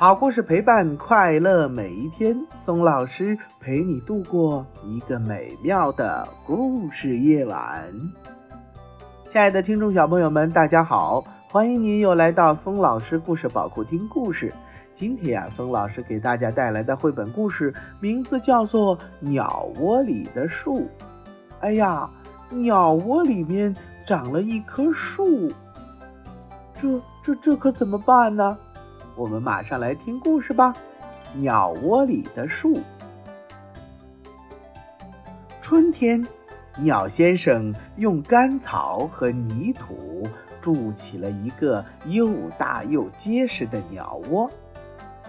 好故事陪伴快乐每一天，松老师陪你度过一个美妙的故事夜晚。亲爱的听众小朋友们，大家好，欢迎您又来到松老师故事宝库听故事。今天呀，松老师给大家带来的绘本故事名字叫做《鸟窝里的树》。哎呀，鸟窝里面长了一棵树，这这这可怎么办呢？我们马上来听故事吧，《鸟窝里的树》。春天，鸟先生用干草和泥土筑起了一个又大又结实的鸟窝，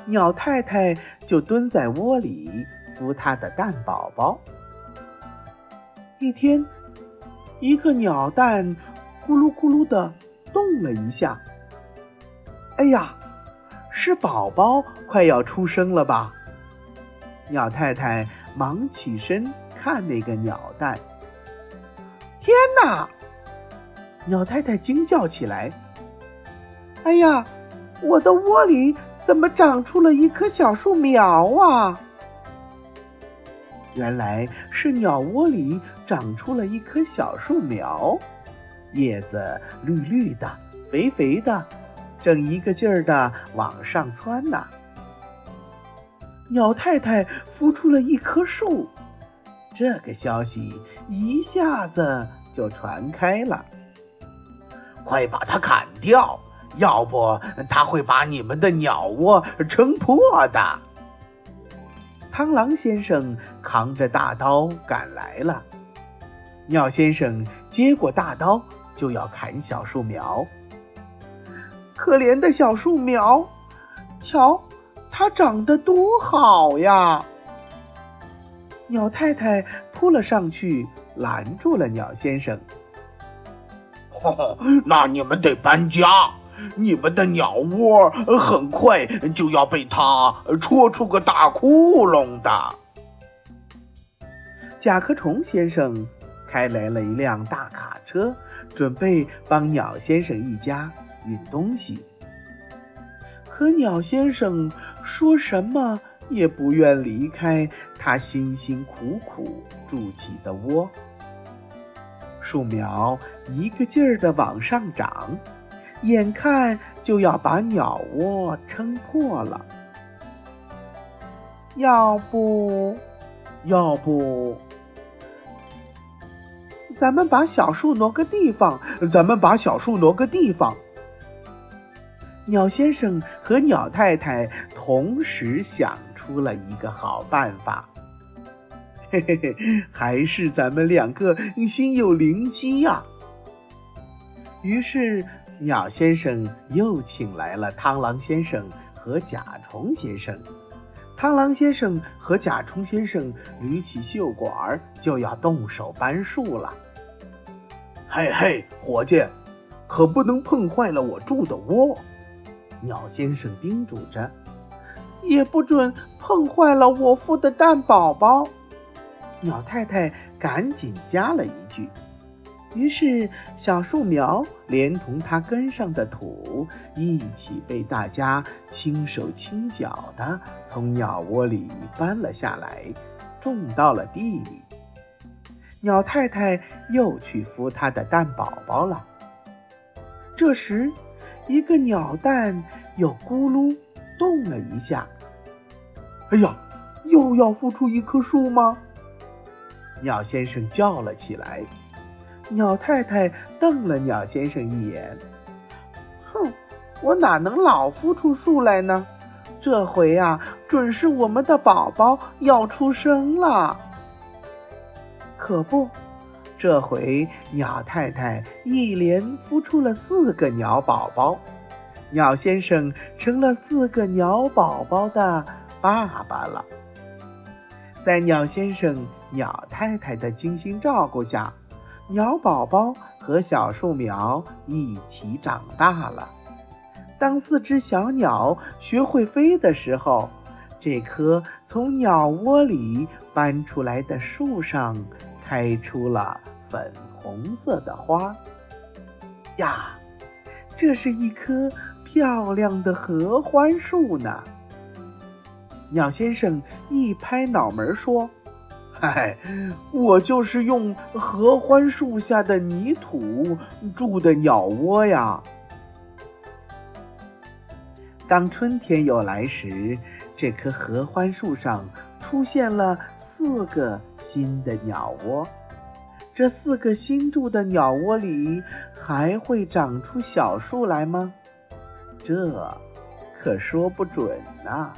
鸟太太就蹲在窝里孵它的蛋宝宝。一天，一个鸟蛋咕噜咕噜的动了一下，哎呀！是宝宝快要出生了吧？鸟太太忙起身看那个鸟蛋。天哪！鸟太太惊叫起来：“哎呀，我的窝里怎么长出了一棵小树苗啊？”原来是鸟窝里长出了一棵小树苗，叶子绿绿的，肥肥的。正一个劲儿的往上窜呢。鸟太太孵出了一棵树，这个消息一下子就传开了。快把它砍掉，要不它会把你们的鸟窝撑破的。螳螂先生扛着大刀赶来了，鸟先生接过大刀就要砍小树苗。可怜的小树苗，瞧，它长得多好呀！鸟太太扑了上去，拦住了鸟先生。那你们得搬家，你们的鸟窝很快就要被它戳出个大窟窿的。甲壳虫先生开来了一辆大卡车，准备帮鸟先生一家。运东西，可鸟先生说什么也不愿离开他辛辛苦苦筑起的窝。树苗一个劲儿地往上长，眼看就要把鸟窝撑破了。要不，要不，咱们把小树挪个地方，咱们把小树挪个地方。鸟先生和鸟太太同时想出了一个好办法，嘿嘿嘿，还是咱们两个心有灵犀呀！于是，鸟先生又请来了螳螂先生和甲虫先生。螳螂先生和甲虫先生捋起袖管，就要动手搬树了。嘿嘿，伙计，可不能碰坏了我住的窝。鸟先生叮嘱着：“也不准碰坏了我孵的蛋宝宝。”鸟太太赶紧加了一句。于是，小树苗连同它根上的土一起被大家轻手轻脚地从鸟窝里搬了下来，种到了地里。鸟太太又去孵它的蛋宝宝了。这时，一个鸟蛋又咕噜动了一下，哎呀，又要孵出一棵树吗？鸟先生叫了起来。鸟太太瞪了鸟先生一眼，哼，我哪能老孵出树来呢？这回呀，准是我们的宝宝要出生了。可不。这回鸟太太一连孵出了四个鸟宝宝，鸟先生成了四个鸟宝宝的爸爸了。在鸟先生、鸟太太的精心照顾下，鸟宝宝和小树苗一起长大了。当四只小鸟学会飞的时候，这棵从鸟窝里搬出来的树上。开出了粉红色的花呀！这是一棵漂亮的合欢树呢。鸟先生一拍脑门说：“嗨，我就是用合欢树下的泥土筑的鸟窝呀。”当春天又来时，这棵合欢树上出现了四个新的鸟窝。这四个新筑的鸟窝里还会长出小树来吗？这可说不准呢。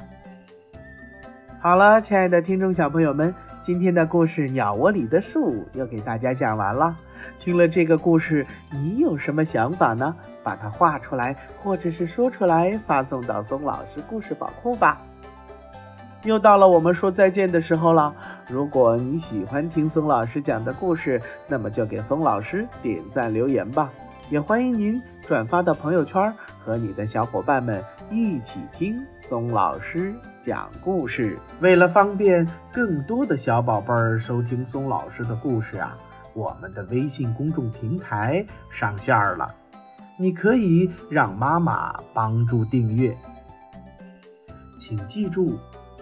好了，亲爱的听众小朋友们，今天的故事《鸟窝里的树》又给大家讲完了。听了这个故事，你有什么想法呢？把它画出来，或者是说出来，发送到松老师故事宝库吧。又到了我们说再见的时候了。如果你喜欢听松老师讲的故事，那么就给松老师点赞留言吧。也欢迎您转发到朋友圈，和你的小伙伴们一起听松老师讲故事。为了方便更多的小宝贝儿收听松老师的故事啊，我们的微信公众平台上线了。你可以让妈妈帮助订阅，请记住，